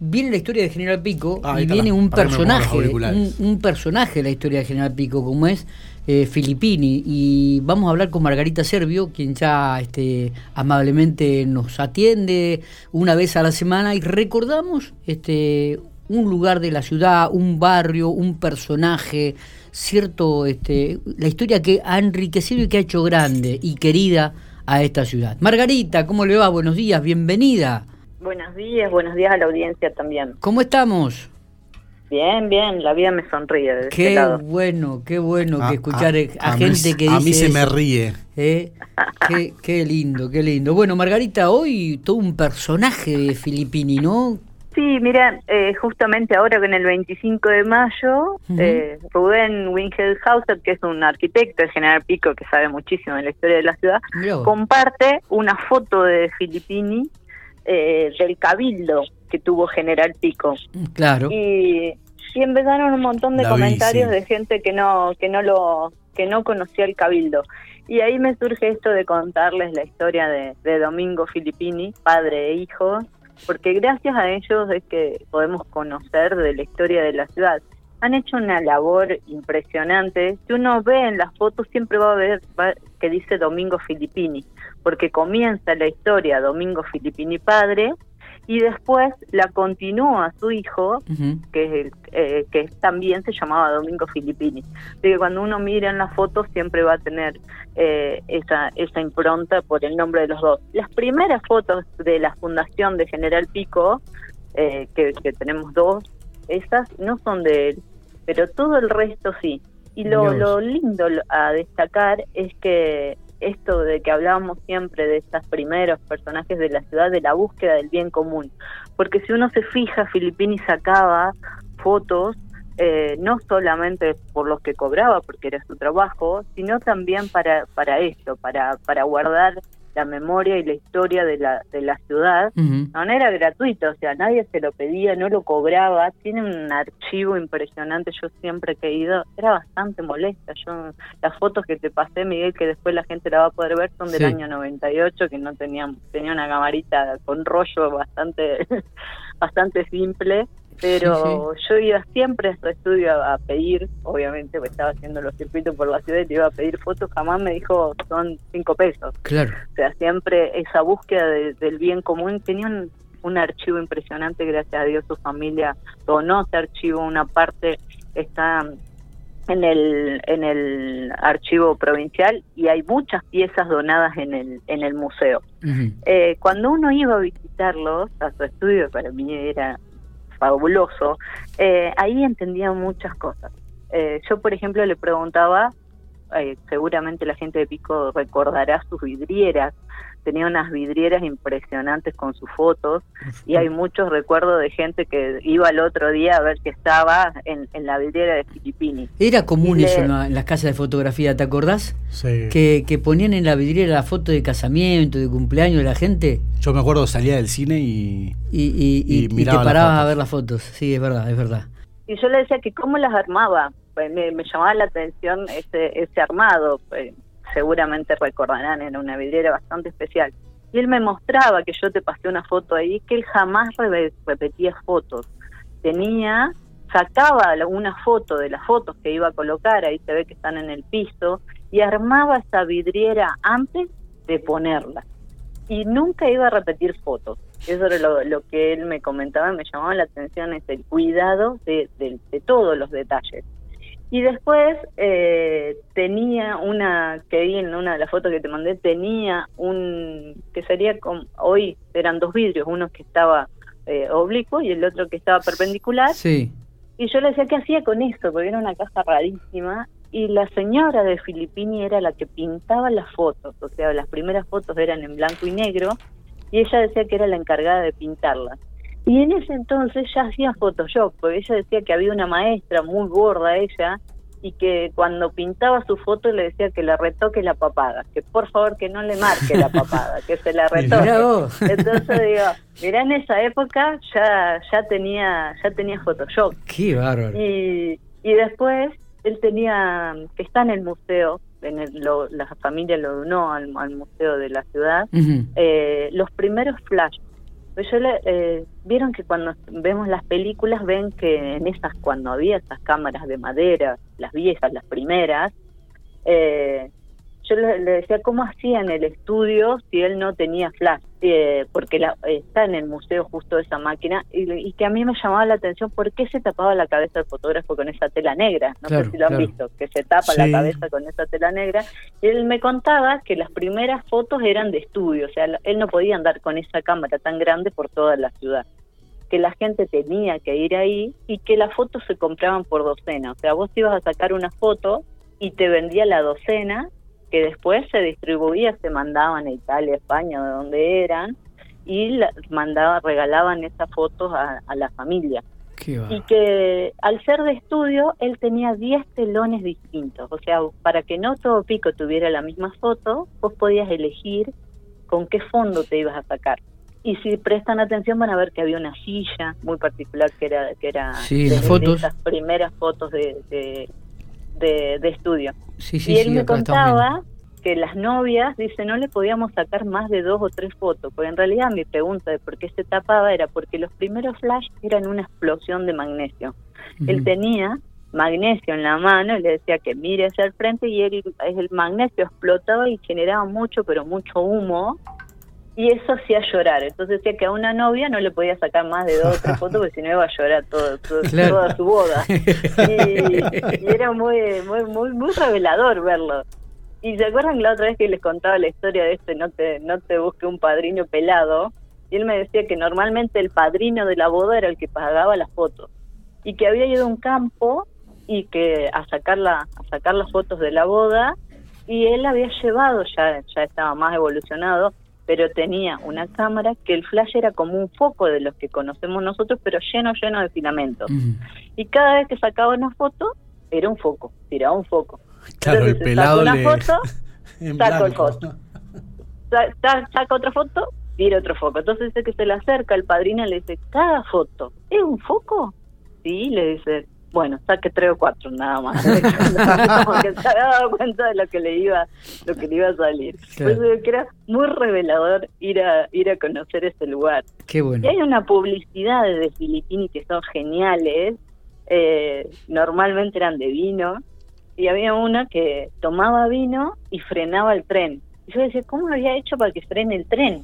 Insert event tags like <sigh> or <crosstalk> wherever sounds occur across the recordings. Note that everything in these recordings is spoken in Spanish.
viene la historia de General Pico Ah, y viene la- un personaje, un personaje de la historia de General Pico, como es eh, Filippini. Y vamos a hablar con Margarita Servio, quien ya este, amablemente nos atiende una vez a la semana y recordamos este, un lugar de la ciudad, un barrio, un personaje, cierto, este, la historia que ha enriquecido y que ha hecho grande y querida a esta ciudad. Margarita, ¿cómo le va? Buenos días, bienvenida. Buenos días, buenos días a la audiencia también. ¿Cómo estamos? Bien, bien, la vida me sonríe de este Qué lado. bueno, qué bueno A- que escuchar a- a, a gente que a dice mí se me ríe. ¿eh? Qué, qué lindo, qué lindo. Bueno, Margarita, hoy todo un personaje de Filippini, ¿no? Sí, mira, eh, justamente ahora con el 25 de mayo, eh, Rubén Winkelhauser, que es un arquitecto de General Pico que sabe muchísimo de la historia de la ciudad, comparte una foto de Filippini eh, del cabildo que tuvo General Pico. Claro. y, y empezaron un montón de La vi, comentarios sí. de gente que no que no lo que no conocía el cabildo y ahí me surge esto de contarles la historia de, de Domingo Filippini padre e hijo porque gracias a ellos es que podemos conocer de la historia de la ciudad han hecho una labor impresionante si uno ve en las fotos siempre va a ver va- que dice Domingo Filippini porque comienza la historia Domingo Filippini padre y después la continúa su hijo que eh, que también se llamaba Domingo Filippini. Así que cuando uno mira en las fotos siempre va a tener eh, esa, esa impronta por el nombre de los dos. Las primeras fotos de la fundación de General Pico, eh, que, que tenemos dos, esas no son de él, pero todo el resto sí. Y lo, Dios. lo lindo a destacar es que esto de que hablábamos siempre de estos primeros personajes de la ciudad, de la búsqueda del bien común. Porque si uno se fija, Filippini sacaba fotos eh, no solamente por los que cobraba, porque era su trabajo, sino también para, para esto, para, para guardar la memoria y la historia de la, de la ciudad Ujú. de manera gratuita, o sea, nadie se lo pedía, no lo cobraba, tiene un archivo impresionante, yo siempre que he ido, era bastante molesta, yo las fotos que te pasé, Miguel, que después la gente la va a poder ver, son del año 98, que no tenían, tenía una camarita con rollo bastante, <laughs> bastante simple, pero yo iba siempre a su estudio a, a pedir, obviamente, porque estaba haciendo los circuitos por la ciudad y le iba a pedir fotos, jamás me dijo son cinco pesos. Claro. O sea, siempre esa búsqueda de- del bien común tenía un, un archivo impresionante, gracias a Dios su familia donó ese archivo, una parte está en el en el archivo provincial y hay muchas piezas donadas en el en el museo. Eh, cuando uno iba a visitarlos a su estudio, para mí era fabuloso, eh, ahí entendía muchas cosas. Eh, yo, por ejemplo, le preguntaba, eh, seguramente la gente de Pico recordará sus vidrieras, tenía unas vidrieras impresionantes con sus fotos y hay muchos recuerdos de gente que iba el otro día a ver que estaba en, en la vidriera de Filippini. Era común Y eso le- en, la- en las casas de fotografía, ¿te acordás? Sí. Que, que ponían en la vidriera la foto de casamiento, de cumpleaños de la gente Yo me acuerdo salía del cine y y, y, y- Y y te parabas a ver las fotos. Sí, es verdad, es verdad. Y yo le decía que cómo las armaba, me, me llamaba la atención ese, ese armado, pues seguramente recordarán, era una vidriera bastante especial. Y él me mostraba que yo te pasé una foto ahí, que él jamás re- repetía fotos. Tenía, sacaba una foto de las fotos que iba a colocar, ahí se ve que están en el piso, y armaba esa vidriera antes de ponerla. Y nunca iba a repetir fotos. Eso era lo, lo que él me comentaba, me llamaba la atención, es el cuidado de, de- de todos los detalles. Y después eh, tenía una, que vi en una de las fotos que te mandé, tenía un, que sería como, hoy eran dos vidrios, uno que estaba eh, oblicuo y el otro que estaba perpendicular. Sí. Y yo le decía, ¿qué hacía con eso? Porque era una caja rarísima. Y la señora de Filippini era la que pintaba las fotos. O sea, las primeras fotos eran en blanco y negro. Y ella decía que era la encargada de pintarlas. Y en ese entonces ya hacía Photoshop, porque ella decía que había una maestra muy gorda ella y que cuando pintaba su foto le decía que le retoque la papada, que por favor que no le marque la papada, que se la <laughs> retoque. <laughs> Entonces digo, mirá en esa época ya ya tenía ya tenía Photoshop Qué bárbaro. y, y después él tenía que está en el museo, en el, lo- la familia lo donó al, al museo de la ciudad, eh, los primeros flash. Pues yo le, eh, vieron que cuando vemos las películas ven que en esas cuando había esas cámaras de madera, las viejas, las primeras, eh, yo le, decía cómo hacía en el estudio si él no tenía flash, eh, porque la, está en el museo justo esa máquina, y, que a mí me llamaba la atención por qué se tapaba la cabeza del fotógrafo con esa tela negra, no sé si lo han visto, que se tapa la cabeza con esa tela negra, y él me contaba que las primeras fotos eran de estudio, o sea, él no podía andar con esa cámara tan grande por toda la ciudad. Que la gente tenía que ir ahí y que las fotos se compraban por docena. O sea, vos ibas a sacar una foto y te vendía la docena que después se distribuía, se mandaban a Italia, España, de donde eran, y la, mandaba, regalaban esas fotos a, la familia. y que al ser de estudio, él tenía 10 telones distintos. O sea, para que no todo pico tuviera la misma foto, vos podías elegir con qué fondo te ibas a sacar. Y si prestan atención van a ver que había una silla muy particular que era que era de, esas primeras fotos de, de, estudio. Y él me contaba que las novias, dice, no le podíamos sacar más de dos o tres fotos, porque en realidad mi pregunta de por qué se tapaba era porque los primeros flash eran una explosión de magnesio. Él tenía magnesio en la mano y le decía que mire hacia el frente y él, el magnesio explotaba y generaba mucho, pero mucho humo y eso hacía llorar. Entonces decía que a una novia no le podía sacar más de dos o tres fotos porque si no iba a llorar todo, <laughs> toda su boda. <laughs> Y, era muy, muy, muy, muy revelador verlo. Y se acuerdan la otra vez que les contaba la historia de este no te, no te busque un padrino pelado, y él me decía que normalmente el padrino de la boda era el que pagaba las fotos. Y que había ido a un campo y que a sacar la, a sacar las fotos de la boda, y él había llevado, ya, ya estaba más evolucionado, pero tenía una cámara que el flash era como un foco de los que conocemos nosotros, pero lleno, lleno de filamentos. Y cada vez que sacaba una foto, era un foco, tiraba un foco. Claro, el pelado una foto, <laughs> saco el otra foto, tira otro foco. Entonces dice que se le acerca el padrino y le dice, cada foto, ¿es un foco? Sí, le dice, bueno, saque tres o cuatro nada más. <laughs> Porque se había dado cuenta de lo que le iba, lo que le iba a salir. Por eso que era muy revelador ir a, ir a conocer ese lugar. Qué bueno. Y hay una publicidad de Filipini que son geniales. Eh, normalmente eran de vino. Y había una que tomaba vino y frenaba el tren. Y yo decía, ¿cómo lo había hecho para que frene el tren?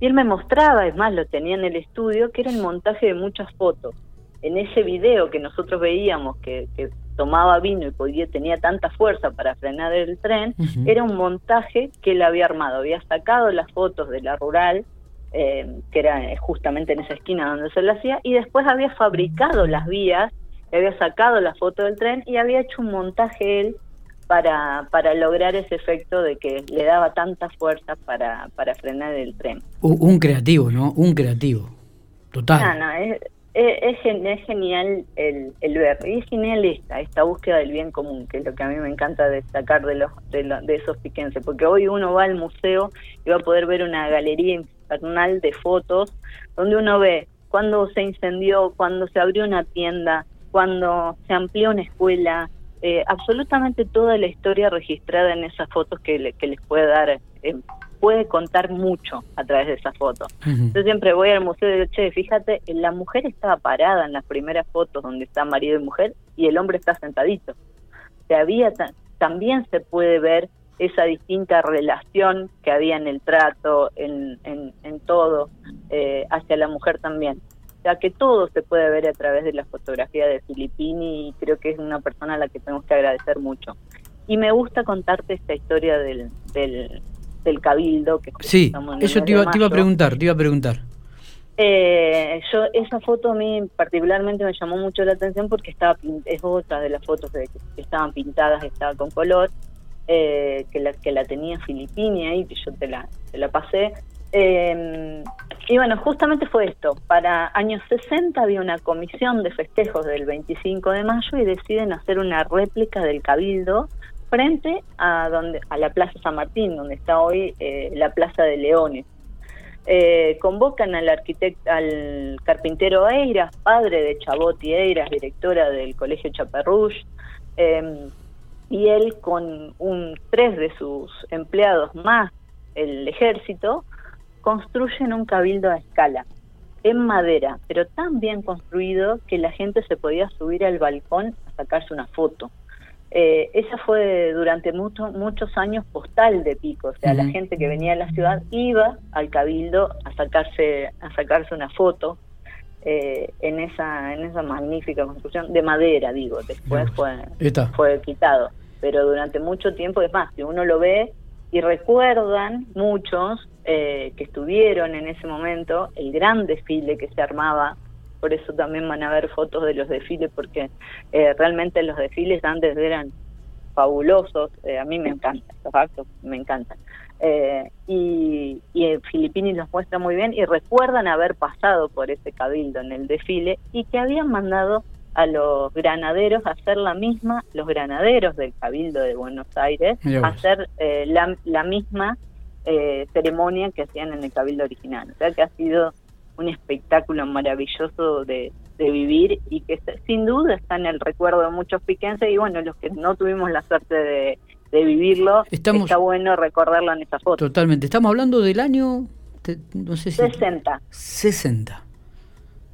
Y él me mostraba, es más, lo tenía en el estudio, que era el montaje de muchas fotos en ese video que nosotros veíamos que, tomaba vino y podía tenía tanta fuerza para frenar el tren, era un montaje que él había armado. Había sacado las fotos de la rural, eh, que era justamente en esa esquina donde se lo hacía, y después había fabricado las vías, había sacado la foto del tren y había hecho un montaje él para, para lograr ese efecto de que le daba tanta fuerza para, para frenar el tren. Un, creativo, ¿no? Un creativo. Total. No, no, es, es, es, genial el, el, ver, y es genial esta, esta búsqueda del bien común, que es lo que a mí me encanta destacar de, los, de, esos piquenses, porque hoy uno va al museo y va a poder ver una galería infernal de fotos donde uno ve cuando se incendió, cuando se abrió una tienda, cuando se amplió una escuela, eh, absolutamente toda la historia registrada en esas fotos que, que les puede dar eh, puede contar mucho a través de esa foto. Yo siempre voy al museo y digo, che, fíjate, la mujer estaba parada en las primeras fotos donde está marido y mujer y el hombre está sentadito. O había también se puede ver esa distinta relación que había en el trato, en, en, todo, eh, hacia la mujer también. O sea que todo se puede ver a través de la fotografía de Filippini y creo que es una persona a la que tenemos que agradecer mucho. Y me gusta contarte esta historia del, del, del cabildo. Que sí, eso te iba, te iba, a preguntar, te iba a preguntar. Eh, yo esa foto a mí particularmente me llamó mucho la atención porque estaba es otra de las fotos que estaban pintadas, estaba con color, eh, que la que la tenía Filipini ahí, que yo te la, te la pasé. Eh, y bueno, justamente fue esto. Para años 60 había una comisión de festejos del 25 de mayo y deciden hacer una réplica del Cabildo frente a donde a la Plaza San Martín, donde está hoy eh, la Plaza de Leones. Eh, convocan al arquitecto, al carpintero Eiras, padre de Chaboti Eiras, directora del Colegio Chaparrush, em, y él con un tres de sus empleados más el ejército construyen un cabildo a escala. en madera, pero tan bien construido que la gente se podía subir al balcón a sacarse una foto. Eh, esa fue durante muchos muchos años postal de Pico, o sea, la gente que venía de la ciudad iba al cabildo a sacarse a sacarse una foto eh, en esa en esa magnífica construcción de madera, digo. Después fue fue quitado, pero durante mucho tiempo es más, si uno lo ve y recuerdan muchos eh, que estuvieron en ese momento el gran desfile que se armaba por eso también van a ver fotos de los desfiles, porque eh, realmente los desfiles antes eran fabulosos, eh, a mí me encantan, los actos me encantan. Eh, y, y Filipini los muestra muy bien y recuerdan haber pasado por ese cabildo en el desfile y que habían mandado a los granaderos a hacer la misma, los granaderos del Cabildo de Buenos Aires, a hacer la, la, misma ceremonia que hacían en el Cabildo original. O sea que ha sido un espectáculo maravilloso de, vivir y que sin duda está en el recuerdo de muchos piquenses y bueno, los que no tuvimos la suerte de, vivirlo, está bueno recordarlo en esa foto. Totalmente. Estamos hablando del año, no sé si... 60. 60.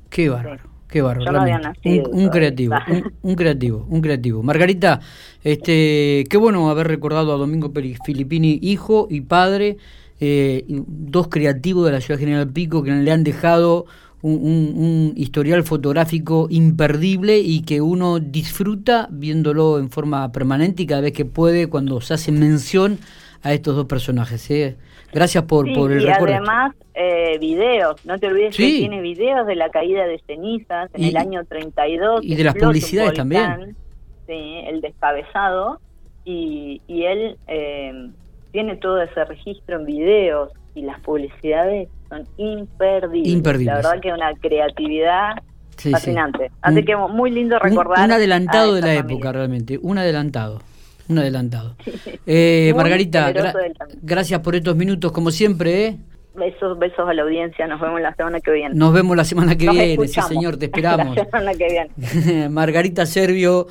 Qué bárbaro. Qué bárbaro. un, creativo, <laughs> un, creativo, un creativo. Margarita, este, qué bueno haber recordado a Domingo Filippini, hijo y padre eh, dos creativos de la ciudad General Pico que le han dejado un, historial fotográfico imperdible y que uno disfruta viéndolo en forma permanente y cada vez que puede cuando se hace mención a estos dos personajes. ¿eh? Gracias por, por el y además eh, videos, no te olvides que tiene videos de la caída de cenizas en el año 32. Y de las publicidades también. Sí, el descabezado y, y él... Eh, tiene todo ese registro en videos y las publicidades son imperdibles. La verdad que una creatividad fascinante. Así que muy lindo recordar. Un, adelantado de la época realmente, un adelantado. Un adelantado. <laughs> Eh, Margarita, gracias por estos minutos, como siempre. ¿eh? Besos, besos a la audiencia. Nos vemos la semana que viene. Nos vemos la semana que viene, sí, señor, te <laughs> esperamos. La semana que viene. <laughs> Margarita Servio.